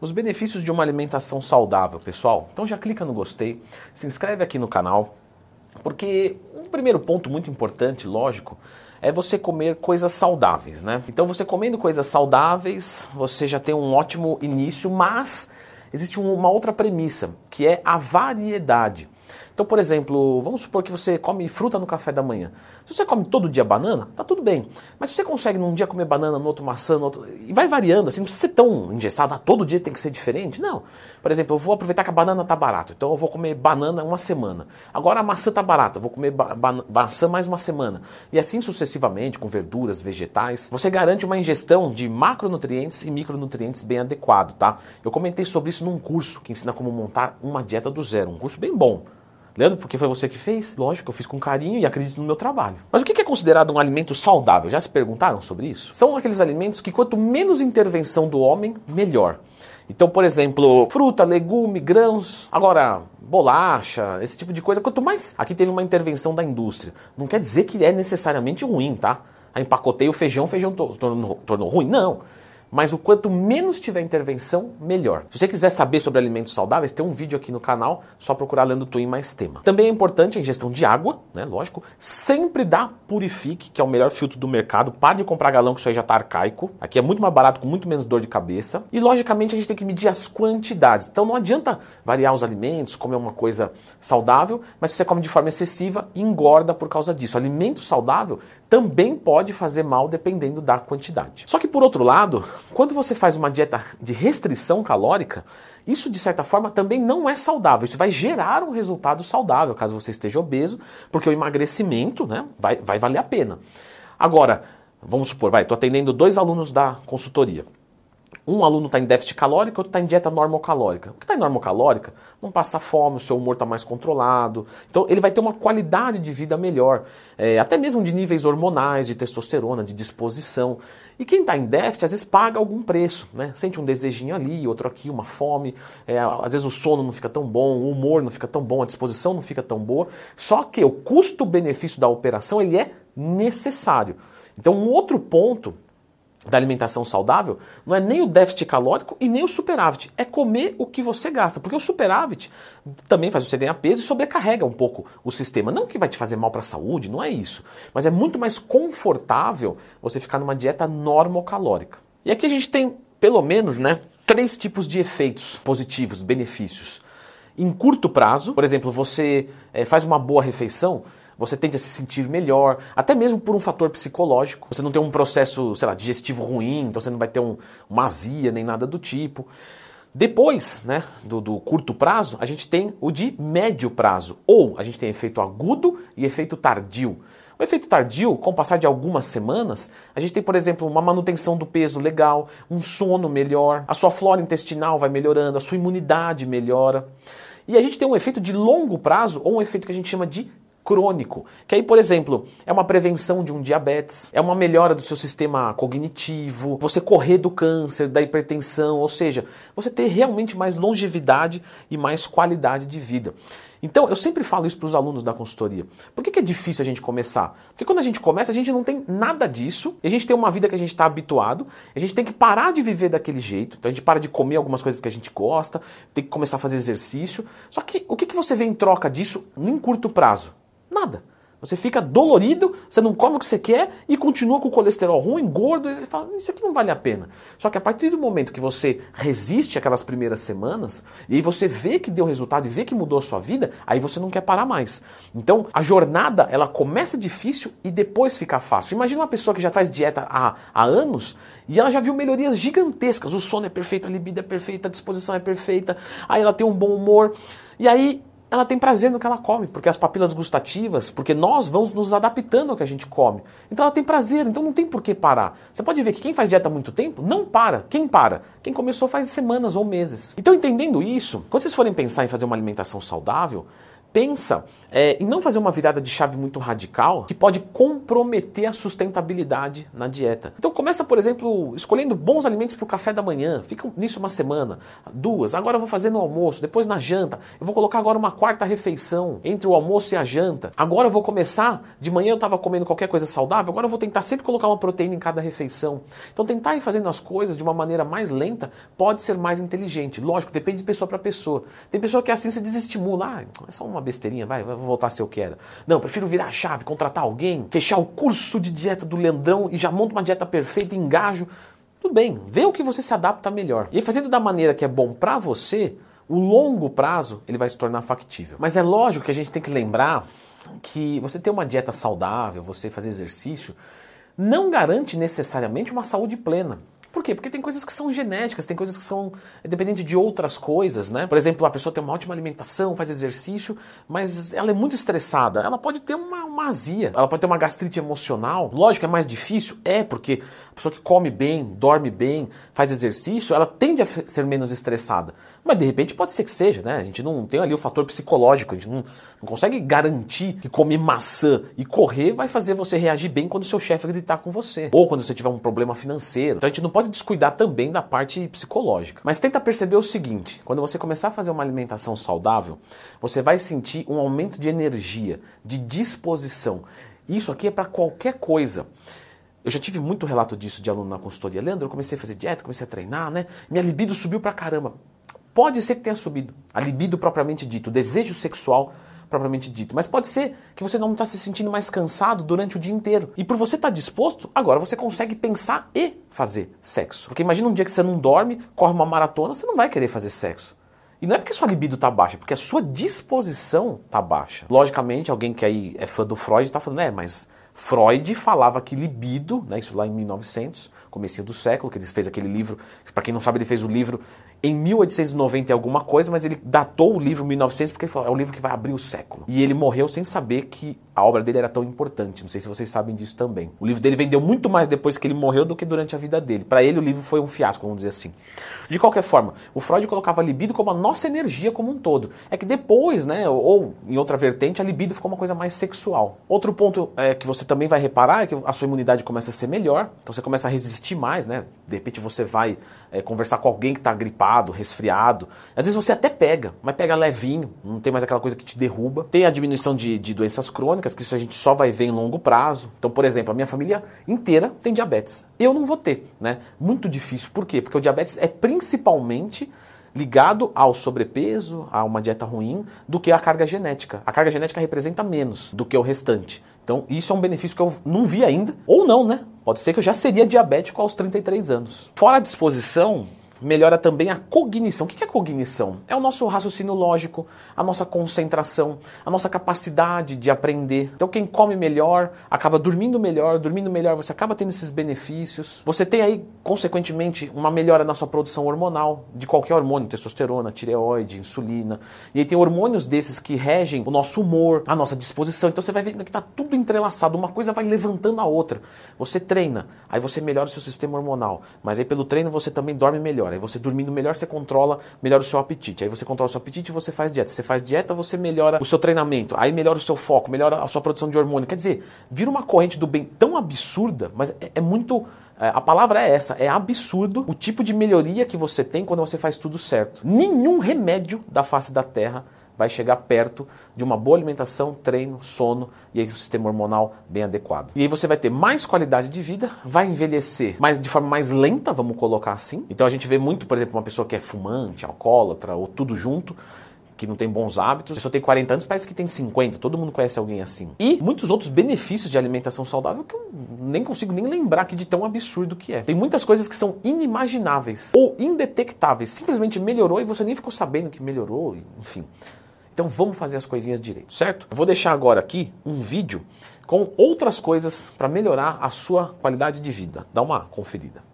os benefícios de uma alimentação saudável, pessoal. Então já clica no gostei, se inscreve aqui no canal, porque um primeiro ponto muito importante, lógico, é você comer coisas saudáveis, né? Então você comendo coisas saudáveis, você já tem um ótimo início, mas existe uma outra premissa, que é a variedade. Então, por exemplo, vamos supor que você come fruta no café da manhã. Se você come todo dia banana, tá tudo bem. Mas se você consegue num dia comer banana, no outro maçã, no outro. E vai variando, assim, não precisa ser tão engessado, todo dia tem que ser diferente. Não. Por exemplo, eu vou aproveitar que a banana tá barata, então eu vou comer banana uma semana. Agora a maçã tá barata, vou comer maçã mais uma semana. E assim sucessivamente, com verduras, vegetais. Você garante uma ingestão de macronutrientes e micronutrientes bem adequado, tá? Eu comentei sobre isso num curso que ensina como montar uma dieta do zero, um curso bem bom. Leandro, porque foi você que fez? Lógico, eu fiz com carinho e acredito no meu trabalho. Mas o que é considerado um alimento saudável? Já se perguntaram sobre isso? São aqueles alimentos que quanto menos intervenção do homem, melhor. Então, por exemplo, fruta, legume, grãos, agora bolacha, esse tipo de coisa. Quanto mais. Aqui teve uma intervenção da indústria. Não quer dizer que é necessariamente ruim, tá? Aí empacotei o feijão, feijão tornou, tornou ruim. Não. Mas o quanto menos tiver intervenção, melhor. Se você quiser saber sobre alimentos saudáveis, tem um vídeo aqui no canal, só procurar Lendo Twin mais tema. Também é importante a ingestão de água, né? Lógico. Sempre dá Purifique, que é o melhor filtro do mercado. Pare de comprar galão, que isso aí já tá arcaico. Aqui é muito mais barato, com muito menos dor de cabeça. E logicamente a gente tem que medir as quantidades. Então não adianta variar os alimentos, comer uma coisa saudável, mas se você come de forma excessiva, engorda por causa disso. Alimento saudável também pode fazer mal dependendo da quantidade. Só que por outro lado, quando você faz uma dieta de restrição calórica, isso de certa forma também não é saudável. Isso vai gerar um resultado saudável caso você esteja obeso, porque o emagrecimento né, vai, vai valer a pena. Agora, vamos supor, vai, estou atendendo dois alunos da consultoria. Um aluno está em déficit calórico, outro está em dieta normocalórica. O que está em normocalórica não passa fome, o seu humor está mais controlado. Então ele vai ter uma qualidade de vida melhor, é, até mesmo de níveis hormonais, de testosterona, de disposição. E quem está em déficit às vezes paga algum preço, né? Sente um desejinho ali, outro aqui, uma fome. É, às vezes o sono não fica tão bom, o humor não fica tão bom, a disposição não fica tão boa. Só que o custo-benefício da operação ele é necessário. Então um outro ponto da alimentação saudável não é nem o déficit calórico e nem o superávit, é comer o que você gasta, porque o superávit também faz você ganhar peso e sobrecarrega um pouco o sistema. Não que vai te fazer mal para a saúde, não é isso, mas é muito mais confortável você ficar numa dieta normocalórica. E aqui a gente tem, pelo menos, né, três tipos de efeitos positivos, benefícios. Em curto prazo, por exemplo, você é, faz uma boa refeição, você tende a se sentir melhor, até mesmo por um fator psicológico. Você não tem um processo, sei lá, digestivo ruim, então você não vai ter um, uma azia nem nada do tipo. Depois, né, do, do, curto prazo, a gente tem o de médio prazo, ou a gente tem efeito agudo e efeito tardio. O efeito tardio, com o passar de algumas semanas, a gente tem, por exemplo, uma manutenção do peso legal, um sono melhor, a sua flora intestinal vai melhorando, a sua imunidade melhora. E a gente tem um efeito de longo prazo, ou um efeito que a gente chama de crônico. Que aí, por exemplo, é uma prevenção de um diabetes, é uma melhora do seu sistema cognitivo, você correr do câncer, da hipertensão, ou seja, você ter realmente mais longevidade e mais qualidade de vida. Então, eu sempre falo isso para os alunos da consultoria. Por que, que, é difícil a gente começar? Porque quando a gente começa, a gente não tem nada disso, a gente tem uma vida que a gente está habituado, a gente tem que parar de viver daquele jeito, então a gente para de comer algumas coisas que a gente gosta, tem que começar a fazer exercício. Só que o que, que você vê em troca disso em curto prazo? Nada. Você fica dolorido, você não come o que você quer e continua com o colesterol ruim, gordo, e você fala, isso aqui não vale a pena. Só que a partir do momento que você resiste aquelas primeiras semanas, e aí você vê que deu resultado e vê que mudou a sua vida, aí você não quer parar mais. Então, a jornada, ela começa difícil e depois fica fácil. Imagina uma pessoa que já faz dieta há, há anos e ela já viu melhorias gigantescas. O sono é perfeito, a libido é perfeita, a disposição é perfeita, aí ela tem um bom humor. E aí ela tem prazer no que ela come, porque as papilas gustativas, porque nós vamos nos adaptando ao que a gente come. Então ela tem prazer, então não tem por que parar. Você pode ver que quem faz dieta há muito tempo não para. Quem para? Quem começou faz semanas ou meses. Então entendendo isso, quando vocês forem pensar em fazer uma alimentação saudável, pensa é, em não fazer uma virada de chave muito radical que pode comprometer a sustentabilidade na dieta. Então começa, por exemplo, escolhendo bons alimentos para o café da manhã, fica nisso uma semana, duas, agora eu vou fazer no almoço, depois na janta, eu vou colocar agora uma quarta refeição entre o almoço e a janta. Agora eu vou começar, de manhã eu estava comendo qualquer coisa saudável, agora eu vou tentar sempre colocar uma proteína em cada refeição. Então tentar ir fazendo as coisas de uma maneira mais lenta pode ser mais inteligente. Lógico, depende de pessoa para pessoa. Tem pessoa que assim se desestimula, ah, é só uma besteirinha, vai, vai vou voltar a ser o que era. Não, prefiro virar a chave, contratar alguém, fechar o curso de dieta do Leandrão e já monto uma dieta perfeita, engajo. Tudo bem, vê o que você se adapta melhor. E fazendo da maneira que é bom para você, o longo prazo ele vai se tornar factível. Mas é lógico que a gente tem que lembrar que você ter uma dieta saudável, você fazer exercício, não garante necessariamente uma saúde plena. Por quê? Porque tem coisas que são genéticas, tem coisas que são dependentes de outras coisas, né? Por exemplo, a pessoa tem uma ótima alimentação, faz exercício, mas ela é muito estressada. Ela pode ter uma, ela pode ter uma gastrite emocional. Lógico, é mais difícil? É, porque a pessoa que come bem, dorme bem, faz exercício, ela tende a ser menos estressada. Mas de repente pode ser que seja, né? A gente não tem ali o fator psicológico, a gente não, não consegue garantir que comer maçã e correr vai fazer você reagir bem quando seu chefe gritar com você. Ou quando você tiver um problema financeiro. Então a gente não pode descuidar também da parte psicológica. Mas tenta perceber o seguinte: quando você começar a fazer uma alimentação saudável, você vai sentir um aumento de energia, de disposição. Isso aqui é para qualquer coisa. Eu já tive muito relato disso de aluno na consultoria. Leandro, eu comecei a fazer dieta, comecei a treinar, né? Minha libido subiu pra caramba. Pode ser que tenha subido. A libido propriamente dito, o desejo sexual propriamente dito. Mas pode ser que você não está se sentindo mais cansado durante o dia inteiro. E por você estar tá disposto, agora você consegue pensar e fazer sexo. Porque imagina um dia que você não dorme, corre uma maratona, você não vai querer fazer sexo. E não é porque sua libido está baixa, é porque a sua disposição está baixa. Logicamente, alguém que aí é fã do Freud está falando, é, mas Freud falava que libido, né, isso lá em 1900, comecinho do século, que ele fez aquele livro, para quem não sabe, ele fez o livro em 1890 e alguma coisa, mas ele datou o livro 1900 porque ele falou, é o livro que vai abrir o século. E ele morreu sem saber que a obra dele era tão importante. Não sei se vocês sabem disso também. O livro dele vendeu muito mais depois que ele morreu do que durante a vida dele. Para ele o livro foi um fiasco, vamos dizer assim. De qualquer forma, o Freud colocava a libido como a nossa energia como um todo. É que depois, né, ou em outra vertente, a libido ficou uma coisa mais sexual. Outro ponto é, que você também vai reparar é que a sua imunidade começa a ser melhor, então você começa a resistir mais, né? De repente você vai é, conversar com alguém que está gripado, resfriado. Às vezes você até pega, mas pega levinho, não tem mais aquela coisa que te derruba. Tem a diminuição de, de doenças crônicas, que isso a gente só vai ver em longo prazo. Então, por exemplo, a minha família inteira tem diabetes. Eu não vou ter, né? Muito difícil. Por quê? Porque o diabetes é principalmente ligado ao sobrepeso, a uma dieta ruim, do que a carga genética. A carga genética representa menos do que o restante. Então, isso é um benefício que eu não vi ainda, ou não, né? Pode ser que eu já seria diabético aos 33 anos. Fora a disposição, melhora também a cognição. O que é cognição? É o nosso raciocínio lógico, a nossa concentração, a nossa capacidade de aprender. Então, quem come melhor acaba dormindo melhor, dormindo melhor você acaba tendo esses benefícios. Você tem aí, consequentemente, uma melhora na sua produção hormonal, de qualquer hormônio, testosterona, tireoide, insulina. E aí tem hormônios desses que regem o nosso humor, a nossa disposição. Então, você vai vendo que está tudo entrelaçado, uma coisa vai levantando a outra. Você treina, aí você melhora o seu sistema hormonal, mas aí pelo treino você também dorme melhor melhor. Aí você dormindo melhor, você controla melhor o seu apetite. Aí você controla o seu apetite e você faz dieta. Você faz dieta, você melhora o seu treinamento. Aí melhora o seu foco, melhora a sua produção de hormônio. Quer dizer, vira uma corrente do bem tão absurda, mas é, é muito. É, a palavra é essa, é absurdo o tipo de melhoria que você tem quando você faz tudo certo. Nenhum remédio da face da Terra vai chegar perto de uma boa alimentação, treino, sono e aí um sistema hormonal bem adequado. E aí você vai ter mais qualidade de vida, vai envelhecer mais, de forma mais lenta, vamos colocar assim. Então a gente vê muito, por exemplo, uma pessoa que é fumante, alcoólatra ou tudo junto, que não tem bons hábitos. A pessoa tem 40 anos, parece que tem 50. Todo mundo conhece alguém assim. E muitos outros benefícios de alimentação saudável que eu nem consigo nem lembrar aqui de tão absurdo que é. Tem muitas coisas que são inimagináveis ou indetectáveis. Simplesmente melhorou e você nem ficou sabendo que melhorou, enfim. Então vamos fazer as coisinhas direito, certo? Eu vou deixar agora aqui um vídeo com outras coisas para melhorar a sua qualidade de vida. Dá uma conferida.